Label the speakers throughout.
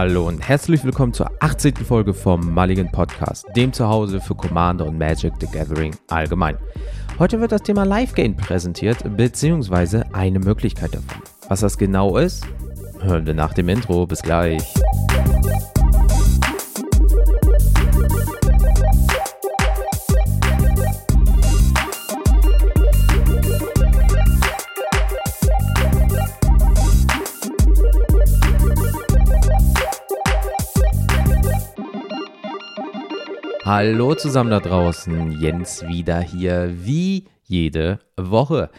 Speaker 1: Hallo und herzlich willkommen zur 18. Folge vom Mulligan Podcast, dem Zuhause für Commander und Magic the Gathering allgemein. Heute wird das Thema Live Game präsentiert, beziehungsweise eine Möglichkeit davon. Was das genau ist, hören wir nach dem Intro. Bis gleich. Hallo zusammen da draußen, Jens wieder hier, wie jede Woche.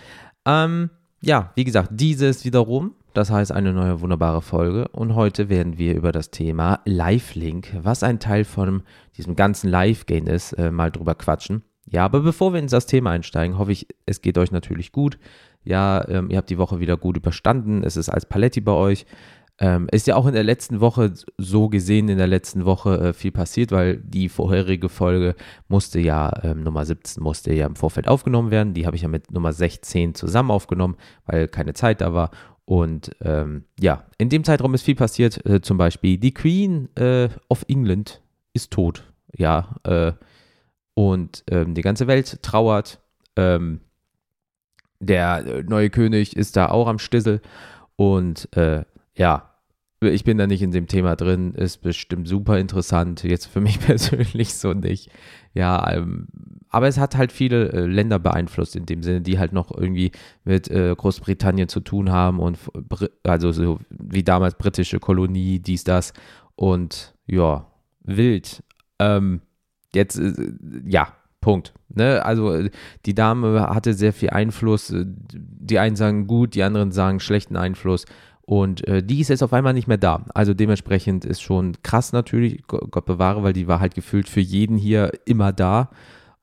Speaker 1: Ähm, ja, wie gesagt, dieses wiederum, das heißt eine neue wunderbare Folge und heute werden wir über das Thema Live-Link, was ein Teil von diesem ganzen Live-Game ist, äh, mal drüber quatschen. Ja, aber bevor wir in das Thema einsteigen, hoffe ich, es geht euch natürlich gut. Ja, ähm, ihr habt die Woche wieder gut überstanden, es ist als Paletti bei euch. Ähm, ist ja auch in der letzten Woche so gesehen, in der letzten Woche äh, viel passiert, weil die vorherige Folge musste ja, ähm, Nummer 17 musste ja im Vorfeld aufgenommen werden. Die habe ich ja mit Nummer 16 zusammen aufgenommen, weil keine Zeit da war. Und ähm, ja, in dem Zeitraum ist viel passiert. Äh, zum Beispiel die Queen äh, of England ist tot. Ja, äh, und ähm, die ganze Welt trauert. Ähm, der äh, neue König ist da auch am Stissel. Und äh, ja, ich bin da nicht in dem Thema drin, ist bestimmt super interessant, jetzt für mich persönlich so nicht. Ja, ähm, aber es hat halt viele äh, Länder beeinflusst in dem Sinne, die halt noch irgendwie mit äh, Großbritannien zu tun haben und also so wie damals britische Kolonie, dies, das und ja, wild. Ähm, jetzt, äh, ja, Punkt. Ne? Also äh, die Dame hatte sehr viel Einfluss. Äh, die einen sagen gut, die anderen sagen schlechten Einfluss. Und äh, die ist jetzt auf einmal nicht mehr da. Also dementsprechend ist schon krass natürlich, Gott bewahre, weil die war halt gefühlt für jeden hier immer da.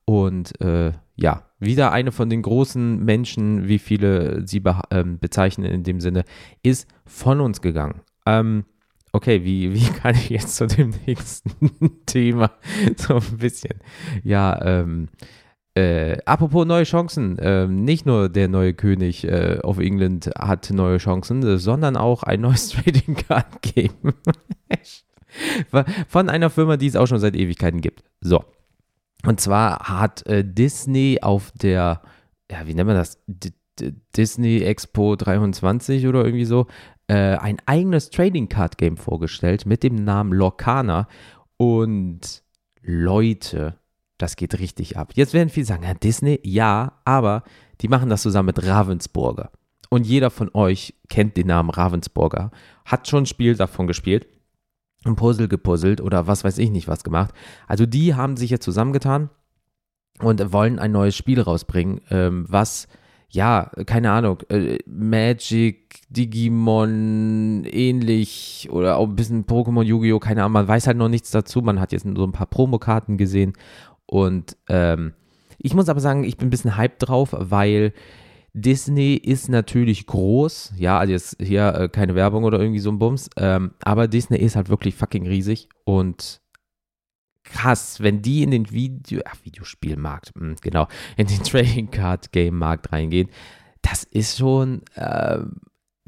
Speaker 1: Und äh, ja, wieder eine von den großen Menschen, wie viele sie be ähm, bezeichnen in dem Sinne, ist von uns gegangen. Ähm, okay, wie, wie kann ich jetzt zu dem nächsten Thema so ein bisschen? Ja, ähm, äh, apropos neue Chancen, äh, nicht nur der neue König äh, of England hat neue Chancen, sondern auch ein neues Trading Card Game. Von einer Firma, die es auch schon seit Ewigkeiten gibt. So. Und zwar hat äh, Disney auf der, ja, wie nennt man das? D D Disney Expo 23 oder irgendwie so, äh, ein eigenes Trading Card Game vorgestellt mit dem Namen Lorcana. Und Leute, das geht richtig ab. Jetzt werden viele sagen, ja, Disney, ja, aber die machen das zusammen mit Ravensburger. Und jeder von euch kennt den Namen Ravensburger, hat schon ein Spiel davon gespielt, ein Puzzle gepuzzelt oder was weiß ich nicht was gemacht. Also die haben sich jetzt zusammengetan und wollen ein neues Spiel rausbringen, ähm, was ja, keine Ahnung, äh, Magic, Digimon ähnlich oder auch ein bisschen Pokémon, Yu-Gi-Oh!, keine Ahnung, man weiß halt noch nichts dazu. Man hat jetzt so ein paar Promokarten gesehen und ähm, ich muss aber sagen, ich bin ein bisschen hyped drauf, weil Disney ist natürlich groß. Ja, also jetzt hier äh, keine Werbung oder irgendwie so ein Bums. Ähm, aber Disney ist halt wirklich fucking riesig und krass, wenn die in den Video, ach, Videospielmarkt, mh, hm, genau, in den Trading Card Game Markt reingehen, das ist schon, äh,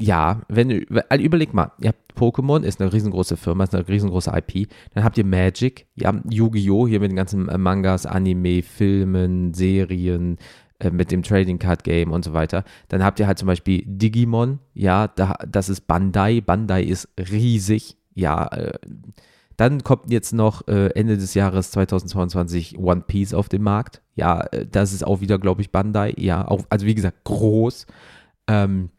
Speaker 1: ja, wenn, also überleg mal, ihr habt Pokémon, ist eine riesengroße Firma, ist eine riesengroße IP. Dann habt ihr Magic, ihr habt Yu-Gi-Oh! hier mit den ganzen äh, Mangas, Anime, Filmen, Serien, äh, mit dem Trading Card Game und so weiter. Dann habt ihr halt zum Beispiel Digimon, ja, da, das ist Bandai. Bandai ist riesig, ja. Äh, dann kommt jetzt noch äh, Ende des Jahres 2022 One Piece auf den Markt. Ja, äh, das ist auch wieder, glaube ich, Bandai. Ja, auch, also wie gesagt, groß. Ähm,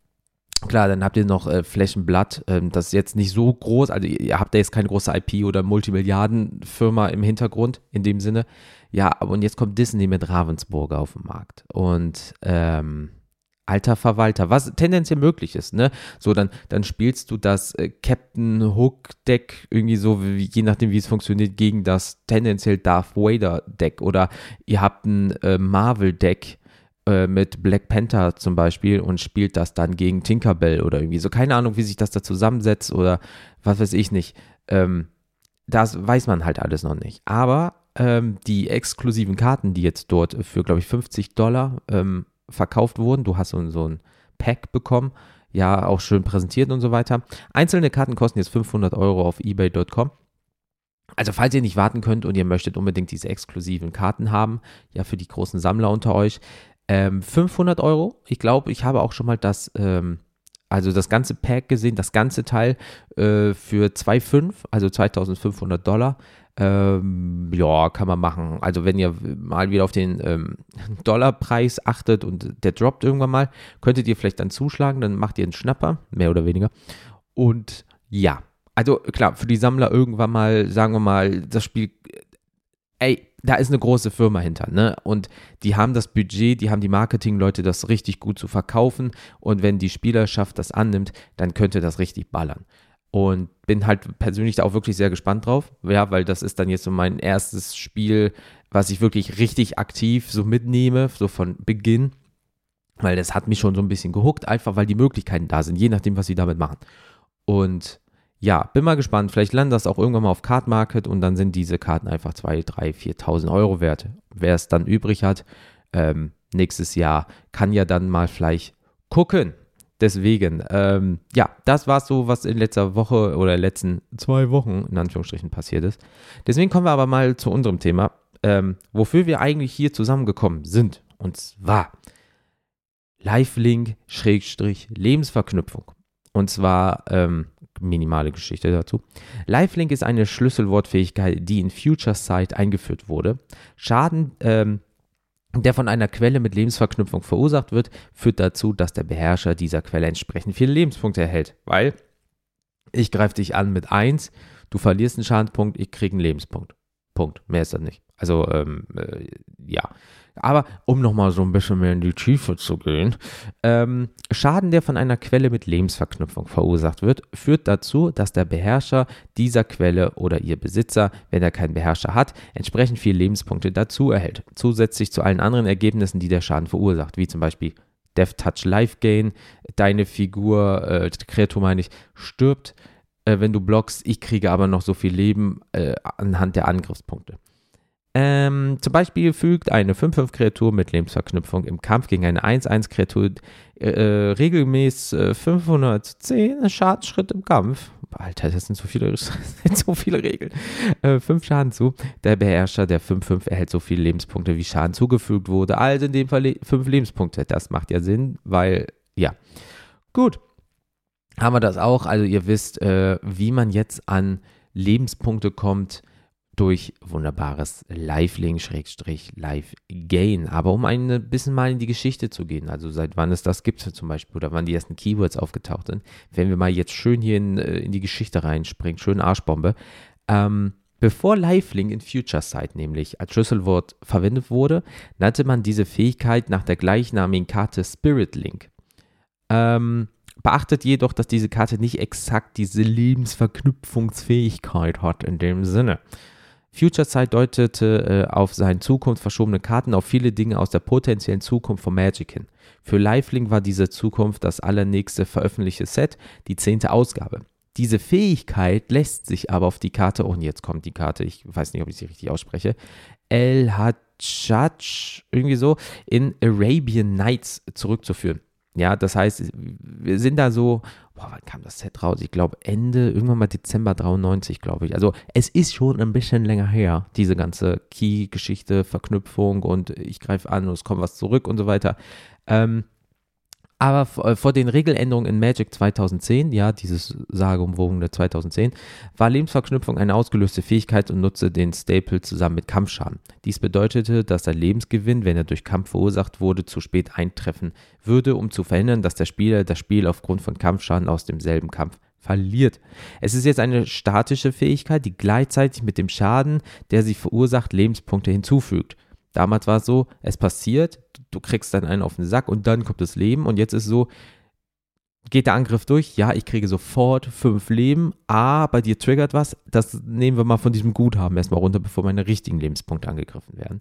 Speaker 1: Klar, dann habt ihr noch äh, Flächenblatt, ähm, das ist jetzt nicht so groß, also ihr, habt da jetzt keine große IP oder Multimilliardenfirma im Hintergrund in dem Sinne. Ja, aber und jetzt kommt Disney mit Ravensburger auf den Markt und ähm, alter Verwalter, was tendenziell möglich ist, ne? So, dann, dann spielst du das äh, Captain Hook Deck irgendwie so, wie, je nachdem wie es funktioniert, gegen das tendenziell Darth Vader Deck oder ihr habt ein äh, Marvel Deck, äh, mit Black Panther zum Beispiel und spielt das dann gegen Tinkerbell oder irgendwie so. Keine Ahnung, wie sich das da zusammensetzt oder was weiß ich nicht. Ähm, das weiß man halt alles noch nicht. Aber ähm, die exklusiven Karten, die jetzt dort für, glaube ich, 50 Dollar ähm, verkauft wurden, du hast so, so ein Pack bekommen, ja auch schön präsentiert und so weiter. Einzelne Karten kosten jetzt 500 Euro auf ebay.com. Also falls ihr nicht warten könnt und ihr möchtet unbedingt diese exklusiven Karten haben, ja für die großen Sammler unter euch, ähm, 500 Euro. Ich glaube, ich habe auch schon mal das, ähm, also das ganze Pack gesehen, das ganze Teil äh, für 2,5, also 2500 Dollar. Ähm, ja, kann man machen. Also wenn ihr mal wieder auf den ähm, Dollarpreis achtet und der droppt irgendwann mal, könntet ihr vielleicht dann zuschlagen, dann macht ihr einen Schnapper, mehr oder weniger. Und ja, also klar, für die Sammler irgendwann mal, sagen wir mal, das Spiel, ey, da ist eine große Firma hinter, ne? Und die haben das Budget, die haben die Marketingleute, das richtig gut zu verkaufen. Und wenn die Spielerschaft das annimmt, dann könnte das richtig ballern. Und bin halt persönlich da auch wirklich sehr gespannt drauf. Ja, weil das ist dann jetzt so mein erstes Spiel, was ich wirklich richtig aktiv so mitnehme, so von Beginn. Weil das hat mich schon so ein bisschen gehuckt, einfach weil die Möglichkeiten da sind, je nachdem, was sie damit machen. Und ja, bin mal gespannt. Vielleicht landet das auch irgendwann mal auf Card Market und dann sind diese Karten einfach 2, 3, 4.000 Euro wert. Wer es dann übrig hat, ähm, nächstes Jahr kann ja dann mal vielleicht gucken. Deswegen, ähm, ja, das war so, was in letzter Woche oder letzten zwei Wochen in Anführungsstrichen passiert ist. Deswegen kommen wir aber mal zu unserem Thema, ähm, wofür wir eigentlich hier zusammengekommen sind. Und zwar Lifelink-Lebensverknüpfung. Und zwar ähm, minimale Geschichte dazu. Lifelink ist eine Schlüsselwortfähigkeit, die in Future Sight eingeführt wurde. Schaden, ähm, der von einer Quelle mit Lebensverknüpfung verursacht wird, führt dazu, dass der Beherrscher dieser Quelle entsprechend viele Lebenspunkte erhält. Weil ich greife dich an mit 1, du verlierst einen Schadenspunkt, ich kriege einen Lebenspunkt. Punkt. Mehr ist das nicht. Also, ähm, äh, ja. Aber um nochmal so ein bisschen mehr in die Tiefe zu gehen, ähm, Schaden, der von einer Quelle mit Lebensverknüpfung verursacht wird, führt dazu, dass der Beherrscher dieser Quelle oder ihr Besitzer, wenn er keinen Beherrscher hat, entsprechend viele Lebenspunkte dazu erhält. Zusätzlich zu allen anderen Ergebnissen, die der Schaden verursacht, wie zum Beispiel Death Touch Life Gain, deine Figur, äh, Kreatur meine ich, stirbt, äh, wenn du blockst, ich kriege aber noch so viel Leben äh, anhand der Angriffspunkte. Ähm, zum Beispiel fügt eine 5-5-Kreatur mit Lebensverknüpfung im Kampf gegen eine 1-1-Kreatur äh, äh, regelmäßig äh, 510 Schadensschritt im Kampf. Alter, das sind so viele, so viele Regeln. Äh, 5 Schaden zu. Der Beherrscher der 5-5 erhält so viele Lebenspunkte, wie Schaden zugefügt wurde. Also in dem Fall 5 Lebenspunkte. Das macht ja Sinn, weil, ja. Gut. Haben wir das auch. Also ihr wisst, äh, wie man jetzt an Lebenspunkte kommt durch wunderbares Live-Link-Live-Gain. Aber um ein bisschen mal in die Geschichte zu gehen, also seit wann es das gibt zum Beispiel oder wann die ersten Keywords aufgetaucht sind, wenn wir mal jetzt schön hier in, äh, in die Geschichte reinspringen, schön Arschbombe. Ähm, bevor Live-Link in Future Sight nämlich als Schlüsselwort verwendet wurde, nannte man diese Fähigkeit nach der gleichnamigen Karte Spirit Link. Ähm, Beachtet jedoch, dass diese Karte nicht exakt diese Lebensverknüpfungsfähigkeit hat in dem Sinne. Future Sight deutete äh, auf seine Zukunft verschobene Karten auf viele Dinge aus der potenziellen Zukunft von Magic hin. Für Lifelink war diese Zukunft das allernächste veröffentlichte Set, die zehnte Ausgabe. Diese Fähigkeit lässt sich aber auf die Karte, oh, und jetzt kommt die Karte, ich weiß nicht, ob ich sie richtig ausspreche, El Hajjaj, irgendwie so, in Arabian Nights zurückzuführen. Ja, das heißt, wir sind da so, boah, wann kam das Set raus? Ich glaube Ende, irgendwann mal Dezember 93, glaube ich. Also es ist schon ein bisschen länger her, diese ganze Key-Geschichte, Verknüpfung und ich greife an und es kommt was zurück und so weiter. Ähm, aber äh, vor den Regeländerungen in Magic 2010, ja, dieses sageumwogene 2010, war Lebensverknüpfung eine ausgelöste Fähigkeit und nutzte den Staple zusammen mit Kampfschaden. Dies bedeutete, dass der Lebensgewinn, wenn er durch Kampf verursacht wurde, zu spät eintreffen würde, um zu verhindern, dass der Spieler das Spiel aufgrund von Kampfschaden aus demselben Kampf verliert. Es ist jetzt eine statische Fähigkeit, die gleichzeitig mit dem Schaden, der sie verursacht, Lebenspunkte hinzufügt. Damals war es so, es passiert, du kriegst dann einen auf den Sack und dann kommt das Leben. Und jetzt ist so, geht der Angriff durch? Ja, ich kriege sofort fünf Leben. Ah, bei dir triggert was. Das nehmen wir mal von diesem Guthaben erstmal runter, bevor meine richtigen Lebenspunkte angegriffen werden.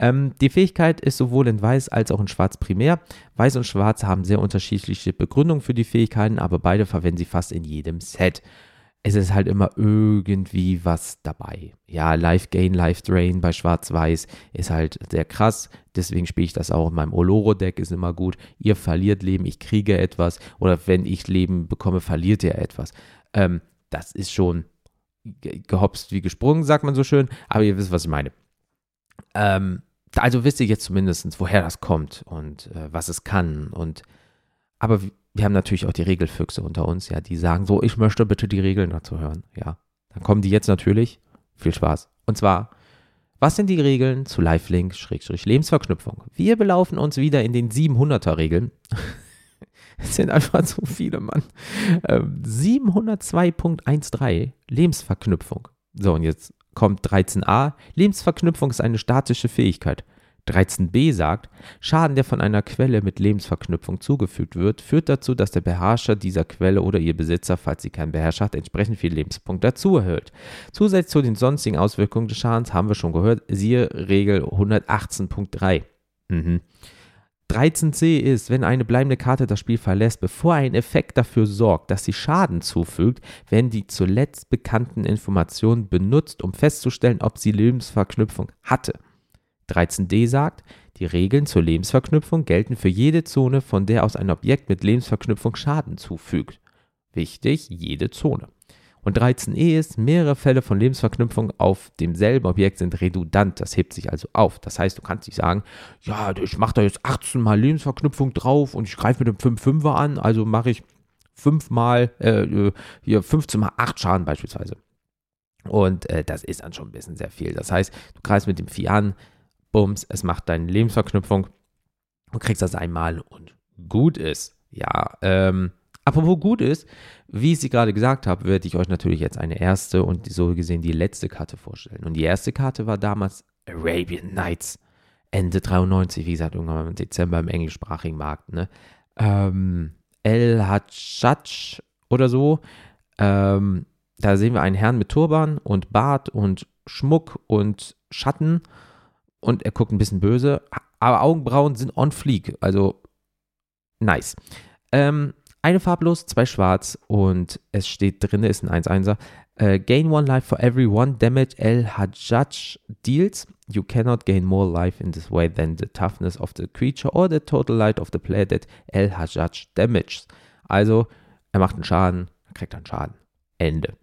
Speaker 1: Ähm, die Fähigkeit ist sowohl in Weiß als auch in Schwarz primär. Weiß und Schwarz haben sehr unterschiedliche Begründungen für die Fähigkeiten, aber beide verwenden sie fast in jedem Set. Es ist halt immer irgendwie was dabei. Ja, Life Gain, Life Drain bei Schwarz-Weiß ist halt sehr krass. Deswegen spiele ich das auch in meinem Oloro-Deck, ist immer gut. Ihr verliert Leben, ich kriege etwas. Oder wenn ich Leben bekomme, verliert ihr etwas. Ähm, das ist schon gehopst wie gesprungen, sagt man so schön. Aber ihr wisst, was ich meine. Ähm, also wisst ihr jetzt zumindest, woher das kommt und äh, was es kann. Und aber wir haben natürlich auch die Regelfüchse unter uns, ja, die sagen so, ich möchte bitte die Regeln dazu hören. Ja, dann kommen die jetzt natürlich. Viel Spaß. Und zwar, was sind die Regeln zu Lifelink-Lebensverknüpfung? Wir belaufen uns wieder in den 700er Regeln. es sind einfach zu viele, Mann. Ähm, 702.13 Lebensverknüpfung. So, und jetzt kommt 13a. Lebensverknüpfung ist eine statische Fähigkeit. 13b sagt, Schaden, der von einer Quelle mit Lebensverknüpfung zugefügt wird, führt dazu, dass der Beherrscher dieser Quelle oder ihr Besitzer, falls sie keinen Beherrscher hat, entsprechend viel Lebenspunkt dazu erhält. Zusätzlich zu den sonstigen Auswirkungen des Schadens haben wir schon gehört, siehe Regel 118.3. Mhm. 13c ist, wenn eine bleibende Karte das Spiel verlässt, bevor ein Effekt dafür sorgt, dass sie Schaden zufügt, werden die zuletzt bekannten Informationen benutzt, um festzustellen, ob sie Lebensverknüpfung hatte. 13d sagt, die Regeln zur Lebensverknüpfung gelten für jede Zone, von der aus ein Objekt mit Lebensverknüpfung Schaden zufügt. Wichtig, jede Zone. Und 13e ist, mehrere Fälle von Lebensverknüpfung auf demselben Objekt sind redundant. Das hebt sich also auf. Das heißt, du kannst nicht sagen, ja, ich mache da jetzt 18 mal Lebensverknüpfung drauf und ich greife mit dem 5-5er an, also mache ich 5 mal, äh, hier 15 mal 8 Schaden beispielsweise. Und äh, das ist dann schon ein bisschen sehr viel. Das heißt, du greifst mit dem Vieh an, Bums, es macht deine Lebensverknüpfung. Du kriegst das einmal und gut ist. Ja, ähm, apropos gut ist, wie ich sie gerade gesagt habe, werde ich euch natürlich jetzt eine erste und so gesehen die letzte Karte vorstellen. Und die erste Karte war damals Arabian Nights. Ende 93, wie gesagt, irgendwann im Dezember im englischsprachigen Markt. Ne? Ähm, El Hajjaj oder so. Ähm, da sehen wir einen Herrn mit Turban und Bart und Schmuck und Schatten und er guckt ein bisschen böse, aber Augenbrauen sind on fleek, also nice. Ähm, eine farblos, zwei schwarz und es steht drin, ist ein 1-1er. Uh, gain one life for every one damage El Hajjaj deals. You cannot gain more life in this way than the toughness of the creature or the total light of the player that El Hajjaj damages. Also, er macht einen Schaden, kriegt einen Schaden. Ende.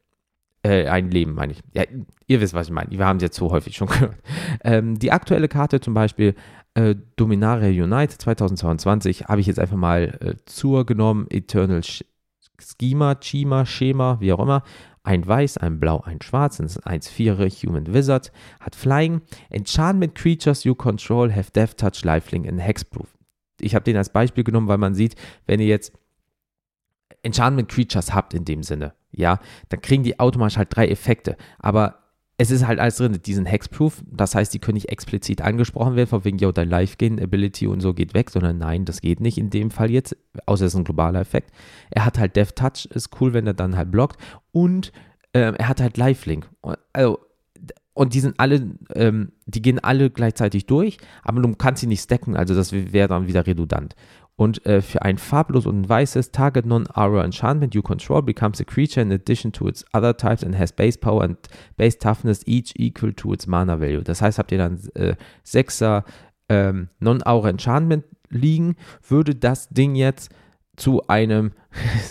Speaker 1: Äh, ein Leben, meine ich. Ja, ihr wisst, was ich meine. Wir haben es jetzt so häufig schon gehört. Ähm, die aktuelle Karte zum Beispiel, äh, Dominaria Unite 2022, habe ich jetzt einfach mal äh, zur genommen. Eternal Schema, Chima, Schema, wie auch immer. Ein Weiß, ein Blau, ein Schwarz, das ist 1-4 Human Wizard, hat Flying. Enchantment Creatures you control have Death Touch, Lifelink and Hexproof. Ich habe den als Beispiel genommen, weil man sieht, wenn ihr jetzt Enchantment Creatures habt in dem Sinne, ja, dann kriegen die automatisch halt drei Effekte. Aber es ist halt alles drin, die sind Hexproof, das heißt, die können nicht explizit angesprochen werden, von wegen, yo, dein Life-Gain, Ability und so geht weg, sondern nein, das geht nicht in dem Fall jetzt, außer es ist ein globaler Effekt. Er hat halt Death Touch, ist cool, wenn er dann halt blockt und ähm, er hat halt Lifelink. Also, und die sind alle, ähm, die gehen alle gleichzeitig durch, aber du kannst sie nicht stacken, also das wäre dann wieder redundant. Und äh, für ein farblos und weißes Target Non-Aura Enchantment you control becomes a creature in addition to its other types and has base power and base toughness each equal to its Mana Value. Das heißt, habt ihr dann äh, 6er ähm, Non-Aura Enchantment liegen, würde das Ding jetzt zu einem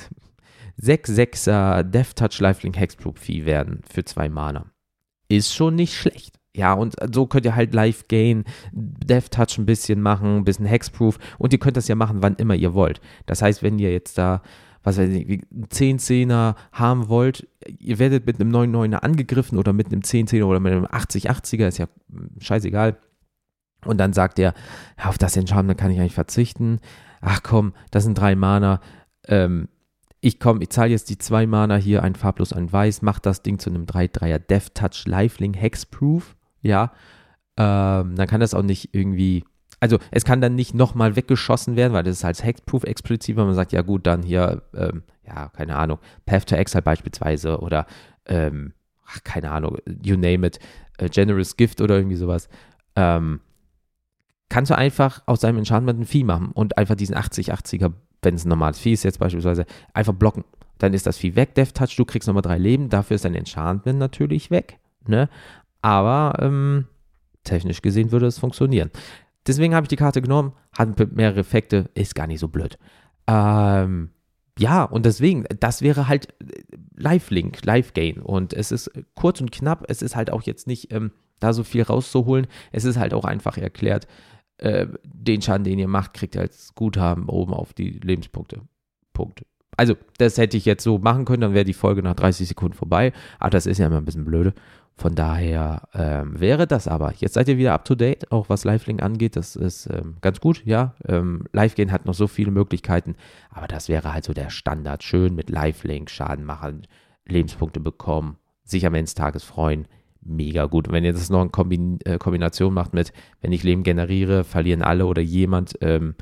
Speaker 1: 6-6er Death Touch Lifelink Hexproof Vieh werden für zwei Mana. Ist schon nicht schlecht. Ja, und so könnt ihr halt Live Gain, Death Touch ein bisschen machen, ein bisschen Hexproof und ihr könnt das ja machen, wann immer ihr wollt. Das heißt, wenn ihr jetzt da, was weiß ich, einen 10-10er haben wollt, ihr werdet mit einem 9-9er angegriffen oder mit einem 10-10er oder mit einem 80-80er, ist ja scheißegal. Und dann sagt er, auf das Enchantment kann ich eigentlich verzichten. Ach komm, das sind drei Mana. Ähm, ich komme, ich zahle jetzt die zwei Mana hier, ein farblos, ein weiß, mach das Ding zu einem 3-3er Death Touch Lifelink Hexproof ja, ähm, dann kann das auch nicht irgendwie, also es kann dann nicht nochmal weggeschossen werden, weil das ist halt Hexproof explizit, wenn man sagt, ja gut, dann hier, ähm, ja, keine Ahnung, Path to Exile beispielsweise oder, ähm, ach, keine Ahnung, you name it, Generous Gift oder irgendwie sowas, ähm, kannst du einfach aus seinem Enchantment ein Vieh machen und einfach diesen 80-80er, wenn es ein normales Vieh ist jetzt beispielsweise, einfach blocken. dann ist das viel weg, Death Touch, du kriegst nochmal drei Leben, dafür ist dein Enchantment natürlich weg, ne? Aber ähm, technisch gesehen würde es funktionieren. Deswegen habe ich die Karte genommen, hat mehrere Effekte, ist gar nicht so blöd. Ähm, ja, und deswegen, das wäre halt äh, Live-Link, Live-Gain. Und es ist kurz und knapp, es ist halt auch jetzt nicht ähm, da so viel rauszuholen. Es ist halt auch einfach erklärt, äh, den Schaden, den ihr macht, kriegt ihr als Guthaben oben auf die Lebenspunkte. Punkt. Also, das hätte ich jetzt so machen können, dann wäre die Folge nach 30 Sekunden vorbei. Aber das ist ja immer ein bisschen blöde. Von daher ähm, wäre das aber. Jetzt seid ihr wieder up to date, auch was Live-Link angeht. Das ist ähm, ganz gut, ja. Ähm, Live-Gain hat noch so viele Möglichkeiten, aber das wäre halt so der Standard. Schön mit Live-Link, Schaden machen, Lebenspunkte bekommen, sich am Ende des Tages freuen. Mega gut. Und wenn ihr das noch in Kombin äh, Kombination macht mit, wenn ich Leben generiere, verlieren alle oder jemand, ähm,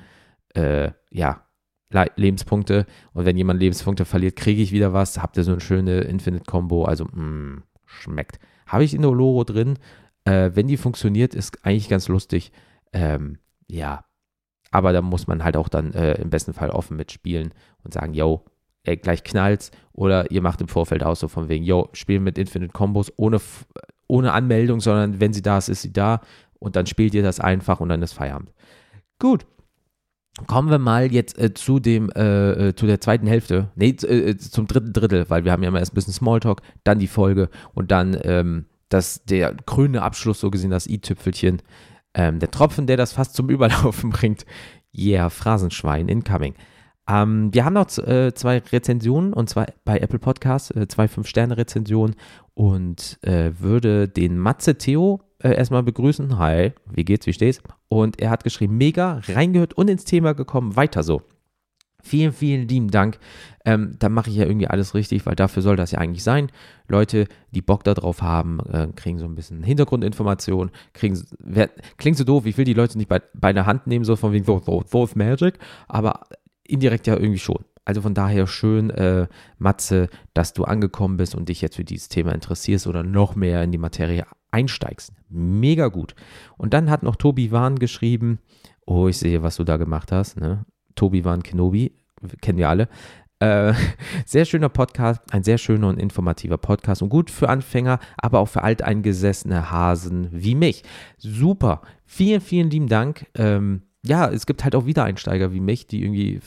Speaker 1: äh, ja, Le Lebenspunkte. Und wenn jemand Lebenspunkte verliert, kriege ich wieder was. Habt ihr so eine schöne Infinite-Combo. Also, mh, mm, schmeckt. Habe ich in der Loro drin. Äh, wenn die funktioniert, ist eigentlich ganz lustig. Ähm, ja, aber da muss man halt auch dann äh, im besten Fall offen mitspielen und sagen, yo, ey, gleich knallt's. Oder ihr macht im Vorfeld aus, so von wegen, yo, spielen mit Infinite Combos ohne, ohne Anmeldung, sondern wenn sie da ist, ist sie da. Und dann spielt ihr das einfach und dann ist Feierabend. Gut. Kommen wir mal jetzt äh, zu dem, äh, äh zu der zweiten Hälfte, nee, äh, äh, zum dritten Drittel, weil wir haben ja mal erst ein bisschen Smalltalk, dann die Folge und dann ähm, das, der grüne Abschluss, so gesehen, das i-Tüpfelchen, ähm, der Tropfen, der das fast zum Überlaufen bringt. Yeah, Phrasenschwein incoming. Ähm, wir haben noch äh, zwei Rezensionen und zwar bei Apple Podcasts, äh, zwei Fünf-Sterne-Rezensionen und äh, würde den Matze Theo äh, erstmal begrüßen. Hi, wie geht's, wie steht's? Und er hat geschrieben, mega, reingehört und ins Thema gekommen, weiter so. Vielen, vielen lieben Dank. Ähm, da mache ich ja irgendwie alles richtig, weil dafür soll das ja eigentlich sein. Leute, die Bock darauf haben, äh, kriegen so ein bisschen Hintergrundinformationen, kriegen, wer, klingt so doof, ich will die Leute nicht bei, bei der Hand nehmen, so von wegen Wolf Magic, aber indirekt ja irgendwie schon. Also von daher schön, äh, Matze, dass du angekommen bist und dich jetzt für dieses Thema interessierst oder noch mehr in die Materie einsteigst. Mega gut. Und dann hat noch Tobi Wahn geschrieben, oh, ich sehe, was du da gemacht hast. Ne? Tobi Wahn Kenobi, kennen wir alle. Äh, sehr schöner Podcast, ein sehr schöner und informativer Podcast und gut für Anfänger, aber auch für alteingesessene Hasen wie mich. Super. Vielen, vielen lieben Dank. Ähm, ja, es gibt halt auch Wiedereinsteiger wie mich, die irgendwie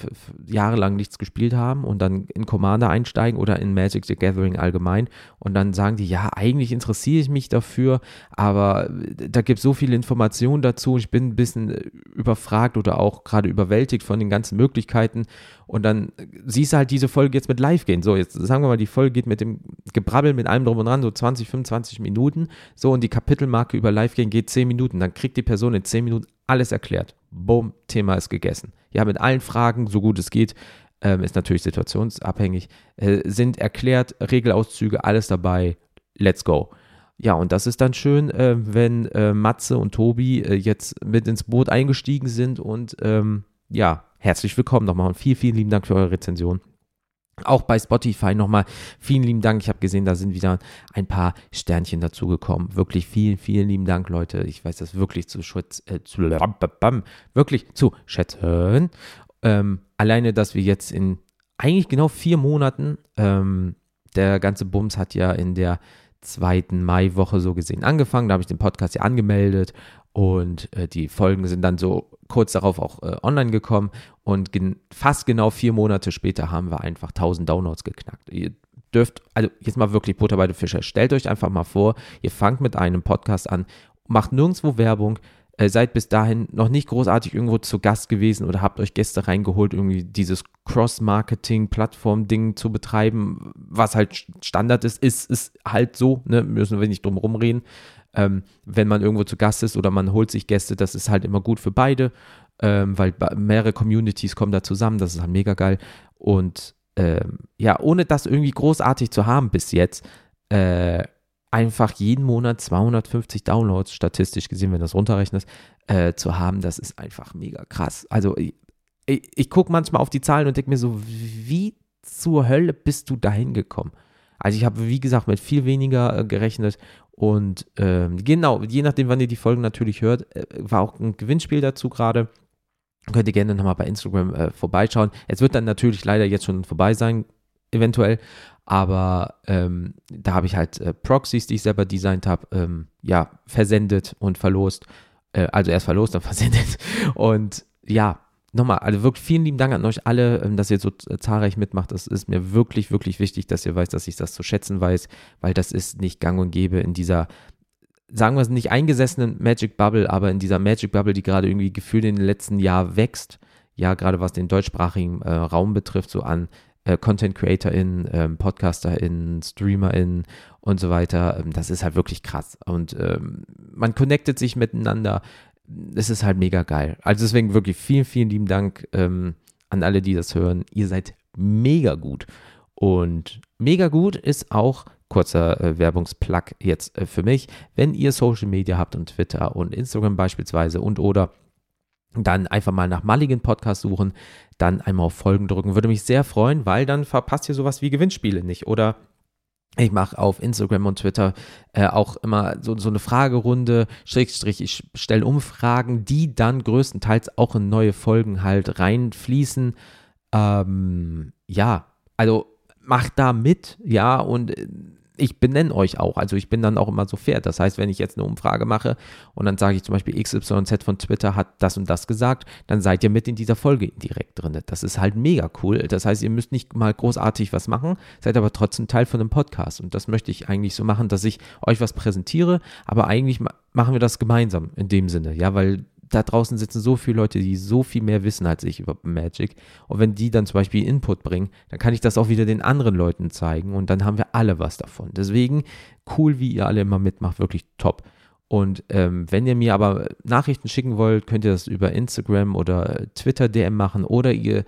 Speaker 1: jahrelang nichts gespielt haben und dann in Commander einsteigen oder in Magic the Gathering allgemein und dann sagen die, ja, eigentlich interessiere ich mich dafür, aber da gibt es so viele Informationen dazu, ich bin ein bisschen überfragt oder auch gerade überwältigt von den ganzen Möglichkeiten und dann siehst du halt diese Folge jetzt mit live gehen. So, jetzt sagen wir mal, die Folge geht mit dem Gebrabbel, mit allem drum und dran, so 20, 25 Minuten. So, und die Kapitelmarke über live gehen geht 10 Minuten. Dann kriegt die Person in 10 Minuten alles erklärt. Boom, Thema ist gegessen. Ja, mit allen Fragen, so gut es geht, ähm, ist natürlich situationsabhängig, äh, sind erklärt, Regelauszüge, alles dabei. Let's go. Ja, und das ist dann schön, äh, wenn äh, Matze und Tobi äh, jetzt mit ins Boot eingestiegen sind und ähm, ja, herzlich willkommen nochmal und vielen, vielen lieben Dank für eure Rezension. Auch bei Spotify nochmal vielen lieben Dank. Ich habe gesehen, da sind wieder ein paar Sternchen dazugekommen. Wirklich vielen, vielen lieben Dank, Leute. Ich weiß das wirklich zu, schütz, äh, zu wirklich zu schätzen. Ähm, alleine, dass wir jetzt in eigentlich genau vier Monaten, ähm, der ganze Bums hat ja in der zweiten Maiwoche so gesehen angefangen. Da habe ich den Podcast ja angemeldet und äh, die Folgen sind dann so kurz darauf auch äh, online gekommen und gen fast genau vier Monate später haben wir einfach 1000 Downloads geknackt. Ihr dürft, also jetzt mal wirklich Butter bei den Fischer, stellt euch einfach mal vor, ihr fangt mit einem Podcast an, macht nirgendwo Werbung, äh, seid bis dahin noch nicht großartig irgendwo zu Gast gewesen oder habt euch Gäste reingeholt, irgendwie dieses Cross-Marketing-Plattform-Ding zu betreiben, was halt Standard ist, ist, ist halt so, ne, müssen wir nicht drum rumreden ähm, wenn man irgendwo zu Gast ist oder man holt sich Gäste, das ist halt immer gut für beide, ähm, weil mehrere Communities kommen da zusammen, das ist halt mega geil. Und ähm, ja, ohne das irgendwie großartig zu haben bis jetzt, äh, einfach jeden Monat 250 Downloads, statistisch gesehen, wenn du das runterrechnest, äh, zu haben, das ist einfach mega krass. Also ich, ich, ich gucke manchmal auf die Zahlen und denke mir so, wie zur Hölle bist du dahin gekommen? Also ich habe, wie gesagt, mit viel weniger äh, gerechnet und ähm, genau, je nachdem, wann ihr die Folgen natürlich hört, äh, war auch ein Gewinnspiel dazu gerade. Könnt ihr gerne nochmal bei Instagram äh, vorbeischauen. Es wird dann natürlich leider jetzt schon vorbei sein. eventuell. Aber ähm, da habe ich halt äh, Proxys, die ich selber designt habe, ähm, ja, versendet und verlost. Äh, also erst verlost, dann versendet. Und ja, nochmal, also wirklich vielen lieben Dank an euch alle, ähm, dass ihr so zahlreich mitmacht. Das ist mir wirklich, wirklich wichtig, dass ihr weiß, dass ich das zu schätzen weiß, weil das ist nicht gang und gäbe in dieser, sagen wir es nicht eingesessenen Magic Bubble, aber in dieser Magic Bubble, die gerade irgendwie gefühlt in den letzten Jahren wächst. Ja, gerade was den deutschsprachigen äh, Raum betrifft, so an äh, Content CreatorInnen, ähm, PodcasterInnen, StreamerInnen und so weiter. Ähm, das ist halt wirklich krass. Und ähm, man connectet sich miteinander. Es ist halt mega geil. Also deswegen wirklich vielen, vielen lieben Dank ähm, an alle, die das hören. Ihr seid mega gut. Und mega gut ist auch kurzer äh, Werbungsplug jetzt äh, für mich, wenn ihr Social Media habt und Twitter und Instagram beispielsweise und oder dann einfach mal nach Mulligan Podcast suchen, dann einmal auf Folgen drücken. Würde mich sehr freuen, weil dann verpasst ihr sowas wie Gewinnspiele nicht. Oder ich mache auf Instagram und Twitter äh, auch immer so, so eine Fragerunde, Schrägstrich, ich stelle Umfragen, die dann größtenteils auch in neue Folgen halt reinfließen. Ähm, ja, also macht da mit, ja, und äh, ich benenne euch auch. Also ich bin dann auch immer so fair. Das heißt, wenn ich jetzt eine Umfrage mache und dann sage ich zum Beispiel XYZ von Twitter hat das und das gesagt, dann seid ihr mit in dieser Folge direkt drin. Das ist halt mega cool. Das heißt, ihr müsst nicht mal großartig was machen, seid aber trotzdem Teil von einem Podcast. Und das möchte ich eigentlich so machen, dass ich euch was präsentiere, aber eigentlich machen wir das gemeinsam in dem Sinne, ja, weil da draußen sitzen so viele Leute, die so viel mehr wissen als ich über Magic. Und wenn die dann zum Beispiel Input bringen, dann kann ich das auch wieder den anderen Leuten zeigen und dann haben wir alle was davon. Deswegen cool, wie ihr alle immer mitmacht, wirklich top. Und ähm, wenn ihr mir aber Nachrichten schicken wollt, könnt ihr das über Instagram oder Twitter DM machen oder ihr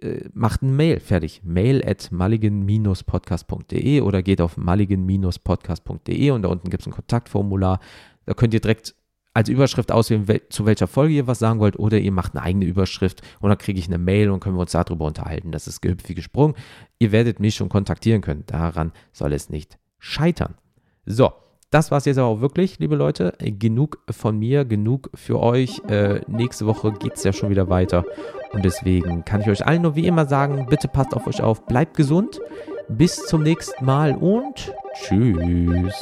Speaker 1: äh, macht ein Mail fertig. Mail at mulligan-podcast.de oder geht auf mulligan-podcast.de und da unten gibt es ein Kontaktformular. Da könnt ihr direkt als Überschrift auswählen, zu welcher Folge ihr was sagen wollt, oder ihr macht eine eigene Überschrift und dann kriege ich eine Mail und können wir uns darüber unterhalten. Das ist gehüpft wie gesprungen. Ihr werdet mich schon kontaktieren können. Daran soll es nicht scheitern. So, das war es jetzt aber auch wirklich, liebe Leute. Genug von mir, genug für euch. Äh, nächste Woche geht es ja schon wieder weiter. Und deswegen kann ich euch allen nur wie immer sagen, bitte passt auf euch auf, bleibt gesund. Bis zum nächsten Mal und tschüss.